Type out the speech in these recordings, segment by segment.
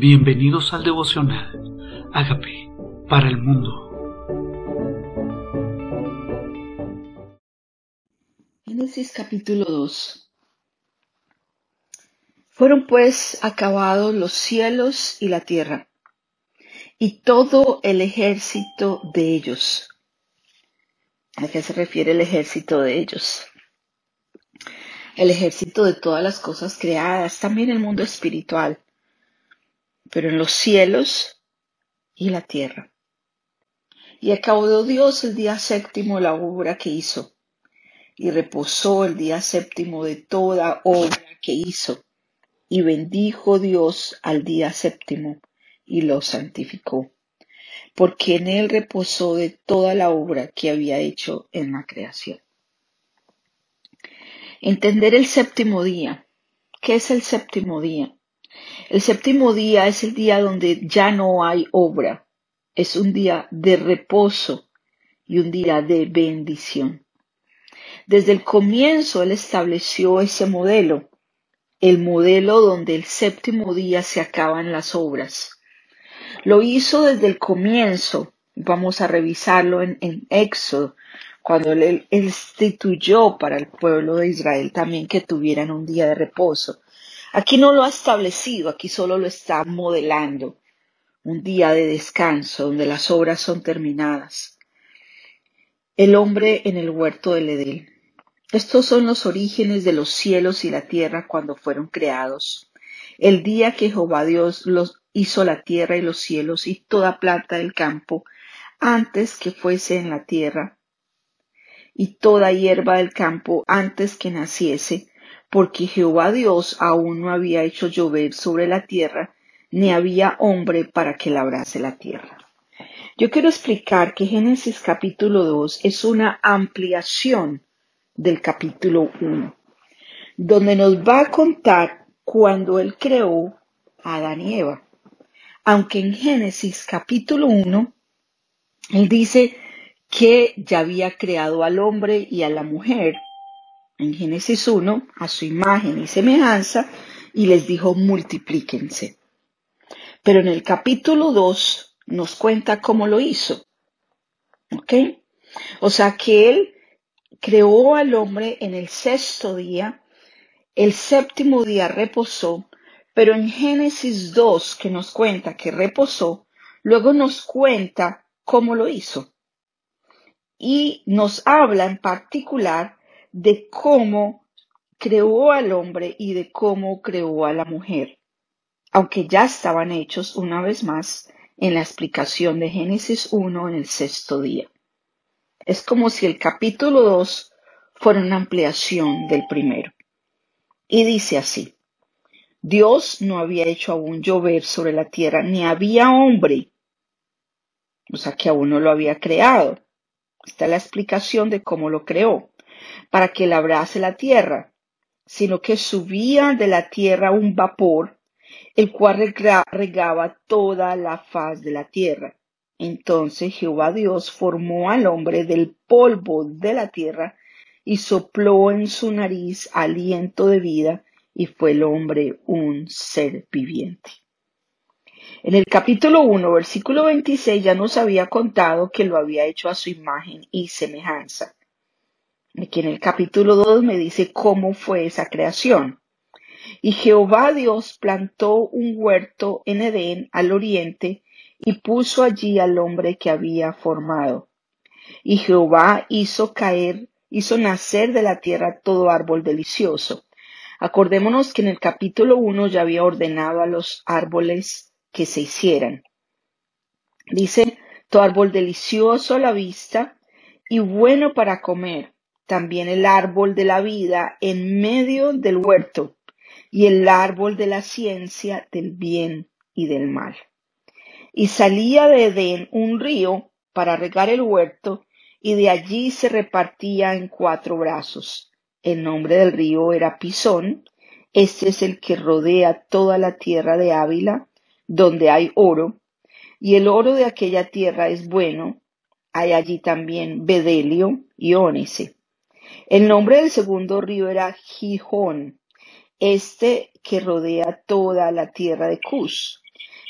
Bienvenidos al devocional. Hágame para el mundo. Génesis capítulo 2. Fueron pues acabados los cielos y la tierra, y todo el ejército de ellos. ¿A qué se refiere el ejército de ellos? El ejército de todas las cosas creadas, también el mundo espiritual pero en los cielos y la tierra. Y acabó Dios el día séptimo la obra que hizo, y reposó el día séptimo de toda obra que hizo, y bendijo Dios al día séptimo, y lo santificó, porque en él reposó de toda la obra que había hecho en la creación. Entender el séptimo día. ¿Qué es el séptimo día? El séptimo día es el día donde ya no hay obra. Es un día de reposo y un día de bendición. Desde el comienzo Él estableció ese modelo, el modelo donde el séptimo día se acaban las obras. Lo hizo desde el comienzo, vamos a revisarlo en, Éxodo, cuando él instituyó para el pueblo de Israel también que tuvieran un día de reposo. Aquí no lo ha establecido, aquí solo lo está modelando. Un día de descanso donde las obras son terminadas. El hombre en el huerto del Edén. Estos son los orígenes de los cielos y la tierra cuando fueron creados. El día que Jehová Dios los hizo la tierra y los cielos y toda planta del campo antes que fuese en la tierra y toda hierba del campo antes que naciese porque Jehová Dios aún no había hecho llover sobre la tierra, ni había hombre para que labrase la tierra. Yo quiero explicar que Génesis capítulo 2 es una ampliación del capítulo 1, donde nos va a contar cuando Él creó a Adán y Eva. Aunque en Génesis capítulo 1, Él dice que ya había creado al hombre y a la mujer, en Génesis 1 a su imagen y semejanza y les dijo multiplíquense. Pero en el capítulo 2 nos cuenta cómo lo hizo. ¿Ok? O sea que él creó al hombre en el sexto día, el séptimo día reposó, pero en Génesis 2 que nos cuenta que reposó, luego nos cuenta cómo lo hizo. Y nos habla en particular de cómo creó al hombre y de cómo creó a la mujer, aunque ya estaban hechos una vez más en la explicación de Génesis 1 en el sexto día. Es como si el capítulo 2 fuera una ampliación del primero. Y dice así, Dios no había hecho aún llover sobre la tierra, ni había hombre, o sea que aún no lo había creado. Está la explicación de cómo lo creó para que labrase la tierra, sino que subía de la tierra un vapor, el cual regaba toda la faz de la tierra. Entonces Jehová Dios formó al hombre del polvo de la tierra y sopló en su nariz aliento de vida y fue el hombre un ser viviente. En el capítulo 1, versículo 26 ya nos había contado que lo había hecho a su imagen y semejanza. Aquí en el capítulo 2 me dice cómo fue esa creación. Y Jehová Dios plantó un huerto en Edén al oriente y puso allí al hombre que había formado. Y Jehová hizo caer, hizo nacer de la tierra todo árbol delicioso. Acordémonos que en el capítulo 1 ya había ordenado a los árboles que se hicieran. Dice, todo árbol delicioso a la vista y bueno para comer también el árbol de la vida en medio del huerto y el árbol de la ciencia del bien y del mal. Y salía de Edén un río para regar el huerto y de allí se repartía en cuatro brazos. El nombre del río era Pisón. Este es el que rodea toda la tierra de Ávila, donde hay oro, y el oro de aquella tierra es bueno. Hay allí también bedelio y ónice. El nombre del segundo río era Gijón, este que rodea toda la tierra de Cus.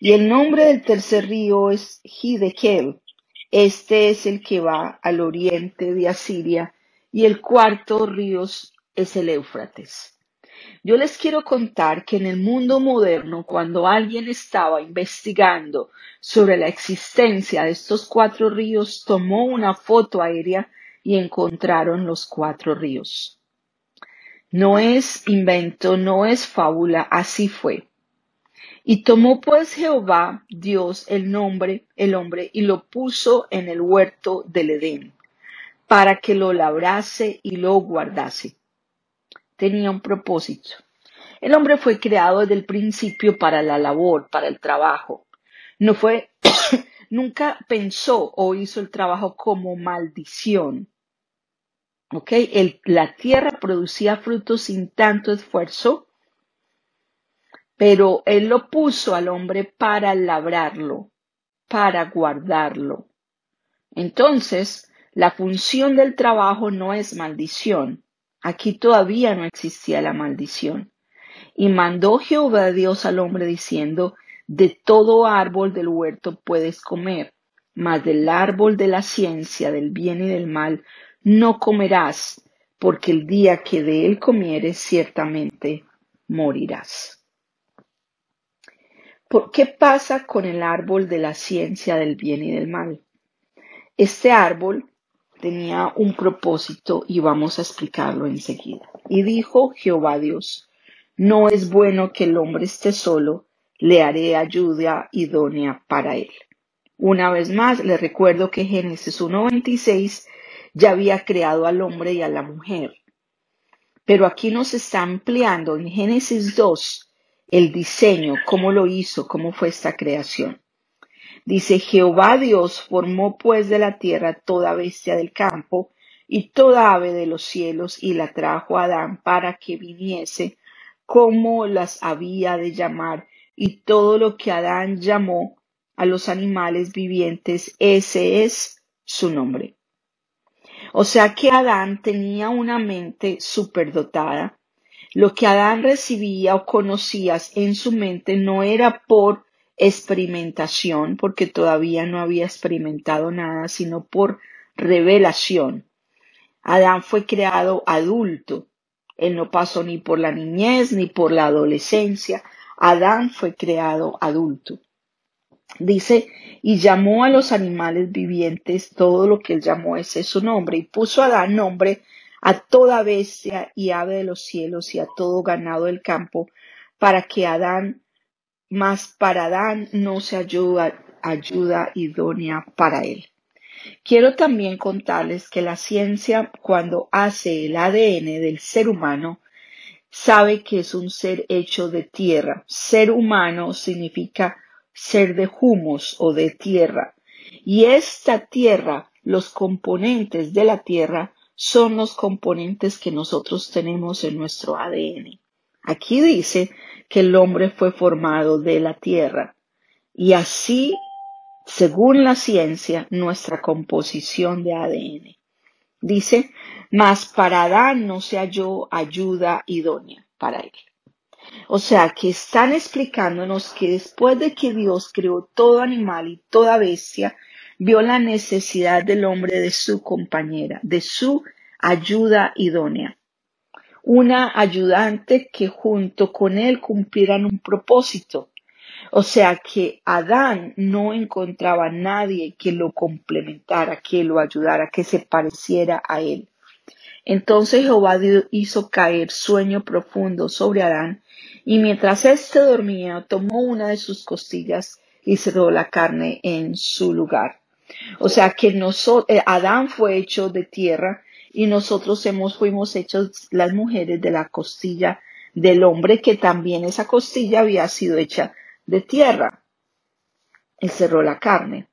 Y el nombre del tercer río es Hidekel. Este es el que va al oriente de Asiria. Y el cuarto río es el Éufrates. Yo les quiero contar que en el mundo moderno, cuando alguien estaba investigando sobre la existencia de estos cuatro ríos, tomó una foto aérea y encontraron los cuatro ríos. No es invento, no es fábula, así fue. Y tomó pues Jehová Dios el nombre, el hombre, y lo puso en el huerto del Edén, para que lo labrase y lo guardase tenía un propósito. El hombre fue creado desde el principio para la labor, para el trabajo. No fue, nunca pensó o hizo el trabajo como maldición. ¿Ok? la tierra producía frutos sin tanto esfuerzo, pero él lo puso al hombre para labrarlo, para guardarlo. Entonces, la función del trabajo no es maldición, Aquí todavía no existía la maldición. Y mandó Jehová Dios al hombre diciendo, de todo árbol del huerto puedes comer, mas del árbol de la ciencia del bien y del mal no comerás, porque el día que de él comieres ciertamente morirás. ¿Por qué pasa con el árbol de la ciencia del bien y del mal? Este árbol tenía un propósito y vamos a explicarlo enseguida. Y dijo Jehová Dios, no es bueno que el hombre esté solo, le haré ayuda idónea para él. Una vez más, le recuerdo que Génesis 1.26 ya había creado al hombre y a la mujer. Pero aquí nos está ampliando en Génesis 2 el diseño, cómo lo hizo, cómo fue esta creación. Dice Jehová Dios formó pues de la tierra toda bestia del campo y toda ave de los cielos y la trajo a Adán para que viniese como las había de llamar y todo lo que Adán llamó a los animales vivientes, ese es su nombre. O sea que Adán tenía una mente superdotada. Lo que Adán recibía o conocías en su mente no era por experimentación, porque todavía no había experimentado nada, sino por revelación. Adán fue creado adulto. Él no pasó ni por la niñez ni por la adolescencia. Adán fue creado adulto. Dice, y llamó a los animales vivientes todo lo que él llamó ese es su nombre, y puso a Adán nombre a toda bestia y ave de los cielos y a todo ganado del campo, para que Adán mas para Adán no se ayuda, ayuda idónea para él. Quiero también contarles que la ciencia, cuando hace el ADN del ser humano, sabe que es un ser hecho de tierra. Ser humano significa ser de humus o de tierra. Y esta tierra, los componentes de la tierra, son los componentes que nosotros tenemos en nuestro ADN. Aquí dice que el hombre fue formado de la tierra. Y así, según la ciencia, nuestra composición de ADN. Dice, mas para Adán no se halló ayuda idónea para él. O sea, que están explicándonos que después de que Dios creó todo animal y toda bestia, vio la necesidad del hombre de su compañera, de su ayuda idónea una ayudante que junto con él cumplieran un propósito. O sea que Adán no encontraba a nadie que lo complementara, que lo ayudara, que se pareciera a él. Entonces Jehová hizo caer sueño profundo sobre Adán, y mientras éste dormía, tomó una de sus costillas y cerró la carne en su lugar. O sea que eh, Adán fue hecho de tierra y nosotros hemos, fuimos hechos las mujeres de la costilla del hombre, que también esa costilla había sido hecha de tierra. Y cerró la carne.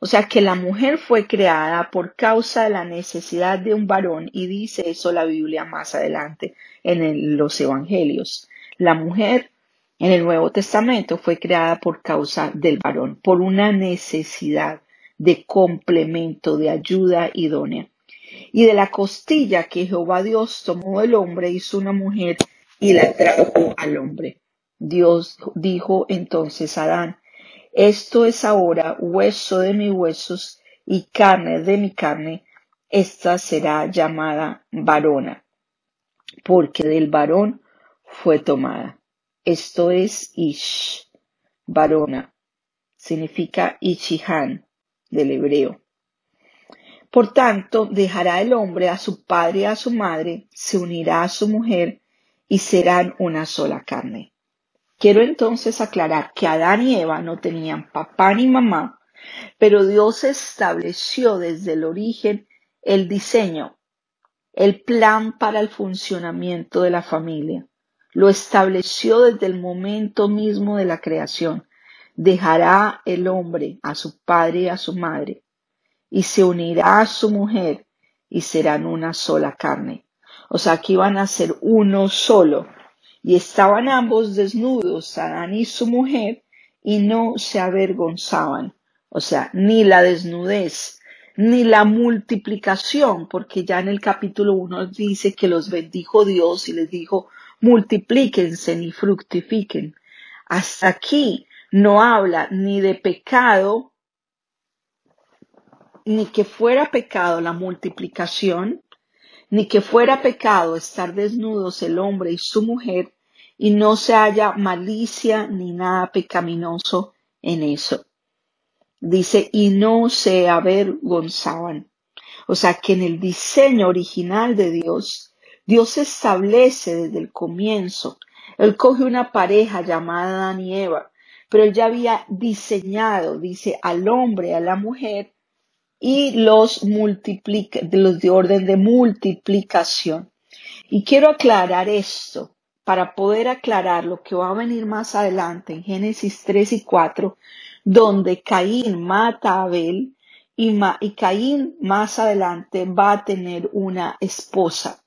O sea que la mujer fue creada por causa de la necesidad de un varón y dice eso la Biblia más adelante en los evangelios. La mujer en el Nuevo Testamento fue creada por causa del varón, por una necesidad de complemento, de ayuda idónea y de la costilla que Jehová Dios tomó del hombre hizo una mujer y la trajo al hombre. Dios dijo entonces a Adán, esto es ahora hueso de mis huesos y carne de mi carne, esta será llamada varona, porque del varón fue tomada. Esto es Ish, varona, significa Ishihan del hebreo. Por tanto, dejará el hombre a su padre y a su madre, se unirá a su mujer y serán una sola carne. Quiero entonces aclarar que Adán y Eva no tenían papá ni mamá, pero Dios estableció desde el origen el diseño, el plan para el funcionamiento de la familia. Lo estableció desde el momento mismo de la creación. Dejará el hombre a su padre y a su madre y se unirá a su mujer y serán una sola carne. O sea, que iban a ser uno solo. Y estaban ambos desnudos, Adán y su mujer, y no se avergonzaban. O sea, ni la desnudez, ni la multiplicación, porque ya en el capítulo 1 dice que los bendijo Dios y les dijo, multiplíquense ni fructifiquen. Hasta aquí no habla ni de pecado, ni que fuera pecado la multiplicación, ni que fuera pecado estar desnudos el hombre y su mujer, y no se haya malicia ni nada pecaminoso en eso. Dice, y no se avergonzaban. O sea que en el diseño original de Dios, Dios establece desde el comienzo. Él coge una pareja llamada Adán y Eva, pero él ya había diseñado, dice, al hombre, a la mujer, y los multiplica, los de orden de multiplicación. Y quiero aclarar esto para poder aclarar lo que va a venir más adelante en Génesis 3 y 4, donde Caín mata a Abel y, y Caín más adelante va a tener una esposa.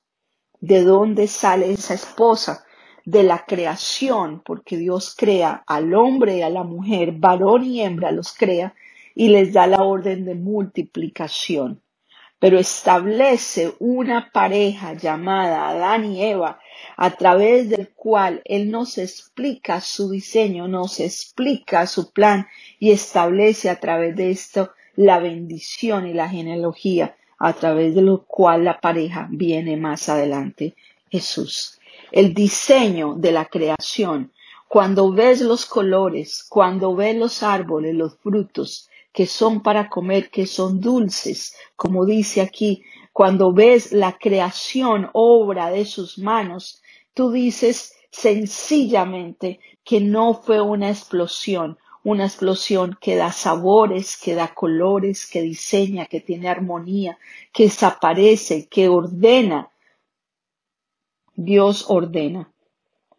¿De dónde sale esa esposa? De la creación, porque Dios crea al hombre y a la mujer, varón y hembra los crea, y les da la orden de multiplicación. Pero establece una pareja llamada Adán y Eva, a través del cual Él nos explica su diseño, nos explica su plan y establece a través de esto la bendición y la genealogía, a través de lo cual la pareja viene más adelante, Jesús. El diseño de la creación, cuando ves los colores, cuando ves los árboles, los frutos, que son para comer, que son dulces, como dice aquí, cuando ves la creación, obra de sus manos, tú dices sencillamente que no fue una explosión, una explosión que da sabores, que da colores, que diseña, que tiene armonía, que desaparece, que ordena. Dios ordena.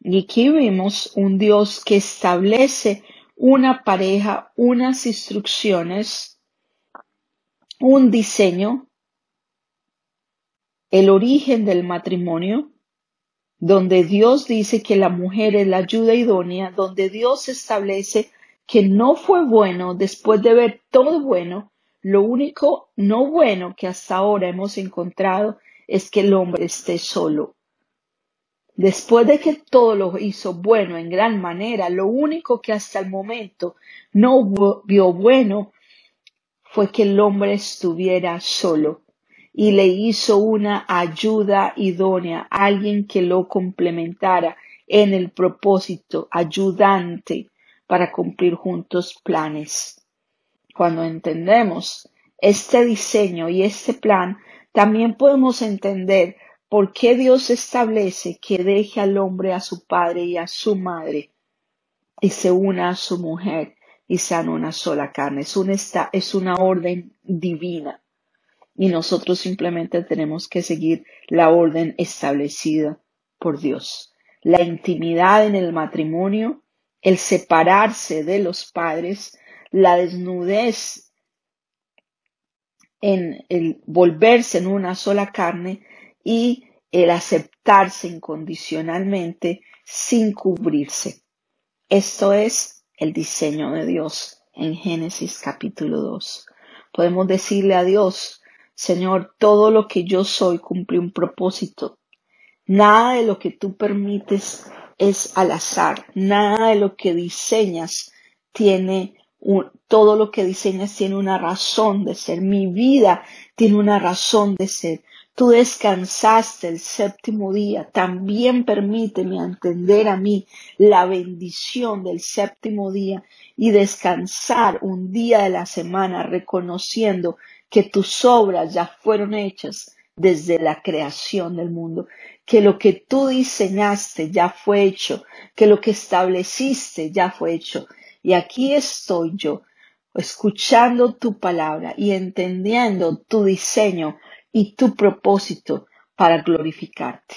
Y aquí vemos un Dios que establece una pareja, unas instrucciones, un diseño, el origen del matrimonio, donde Dios dice que la mujer es la ayuda idónea, donde Dios establece que no fue bueno después de ver todo bueno, lo único no bueno que hasta ahora hemos encontrado es que el hombre esté solo. Después de que todo lo hizo bueno en gran manera, lo único que hasta el momento no vio bueno fue que el hombre estuviera solo y le hizo una ayuda idónea, alguien que lo complementara en el propósito, ayudante para cumplir juntos planes. Cuando entendemos este diseño y este plan, también podemos entender ¿Por qué Dios establece que deje al hombre a su padre y a su madre y se una a su mujer y sean una sola carne? Es una, es una orden divina y nosotros simplemente tenemos que seguir la orden establecida por Dios. La intimidad en el matrimonio, el separarse de los padres, la desnudez en el volverse en una sola carne y el aceptarse incondicionalmente sin cubrirse. Esto es el diseño de Dios en Génesis capítulo 2. Podemos decirle a Dios, Señor, todo lo que yo soy cumple un propósito. Nada de lo que tú permites es al azar. Nada de lo que diseñas tiene todo lo que diseñas tiene una razón de ser. Mi vida tiene una razón de ser. Tú descansaste el séptimo día. También permíteme entender a mí la bendición del séptimo día y descansar un día de la semana reconociendo que tus obras ya fueron hechas desde la creación del mundo, que lo que tú diseñaste ya fue hecho, que lo que estableciste ya fue hecho. Y aquí estoy yo, escuchando tu palabra y entendiendo tu diseño y tu propósito para glorificarte.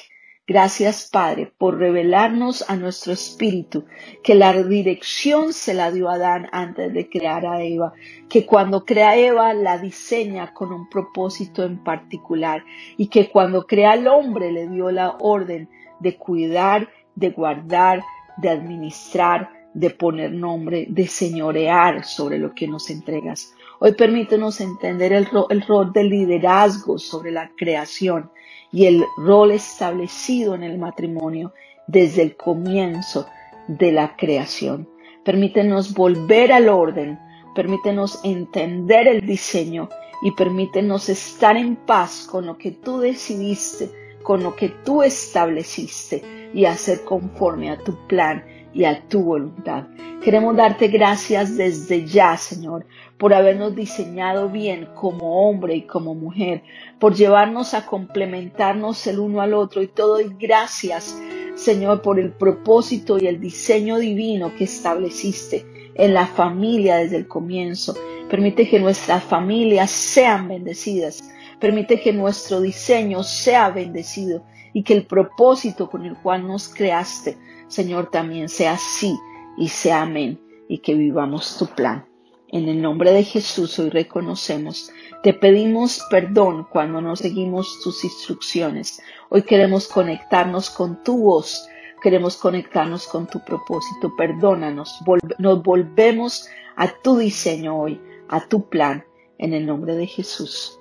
Gracias, Padre, por revelarnos a nuestro espíritu que la dirección se la dio Adán antes de crear a Eva, que cuando crea a Eva la diseña con un propósito en particular y que cuando crea al hombre le dio la orden de cuidar, de guardar, de administrar, de poner nombre, de señorear sobre lo que nos entregas. Hoy permítenos entender el, rol del liderazgo sobre la creación y el rol establecido en el matrimonio desde el comienzo de la creación. Permítenos volver al orden, permítenos entender el diseño y permítenos estar en paz con lo que tú decidiste, con lo que tú estableciste y hacer conforme a tu plan y a tu voluntad. Queremos darte gracias desde ya, Señor, por habernos diseñado bien como hombre y como mujer, por llevarnos a complementarnos el uno al otro y todo y gracias, Señor, por el propósito y el diseño divino que estableciste en la familia desde el comienzo. Permite que nuestras familias sean bendecidas. Permite que nuestro diseño sea bendecido y que el propósito con el cual nos creaste Señor, también sea sí y sea amén y que vivamos tu plan. En el nombre de Jesús hoy reconocemos, te pedimos perdón cuando no seguimos tus instrucciones. Hoy queremos conectarnos con tu voz, queremos conectarnos con tu propósito. Perdónanos, nos volvemos a tu diseño hoy, a tu plan, en el nombre de Jesús.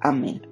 Amén.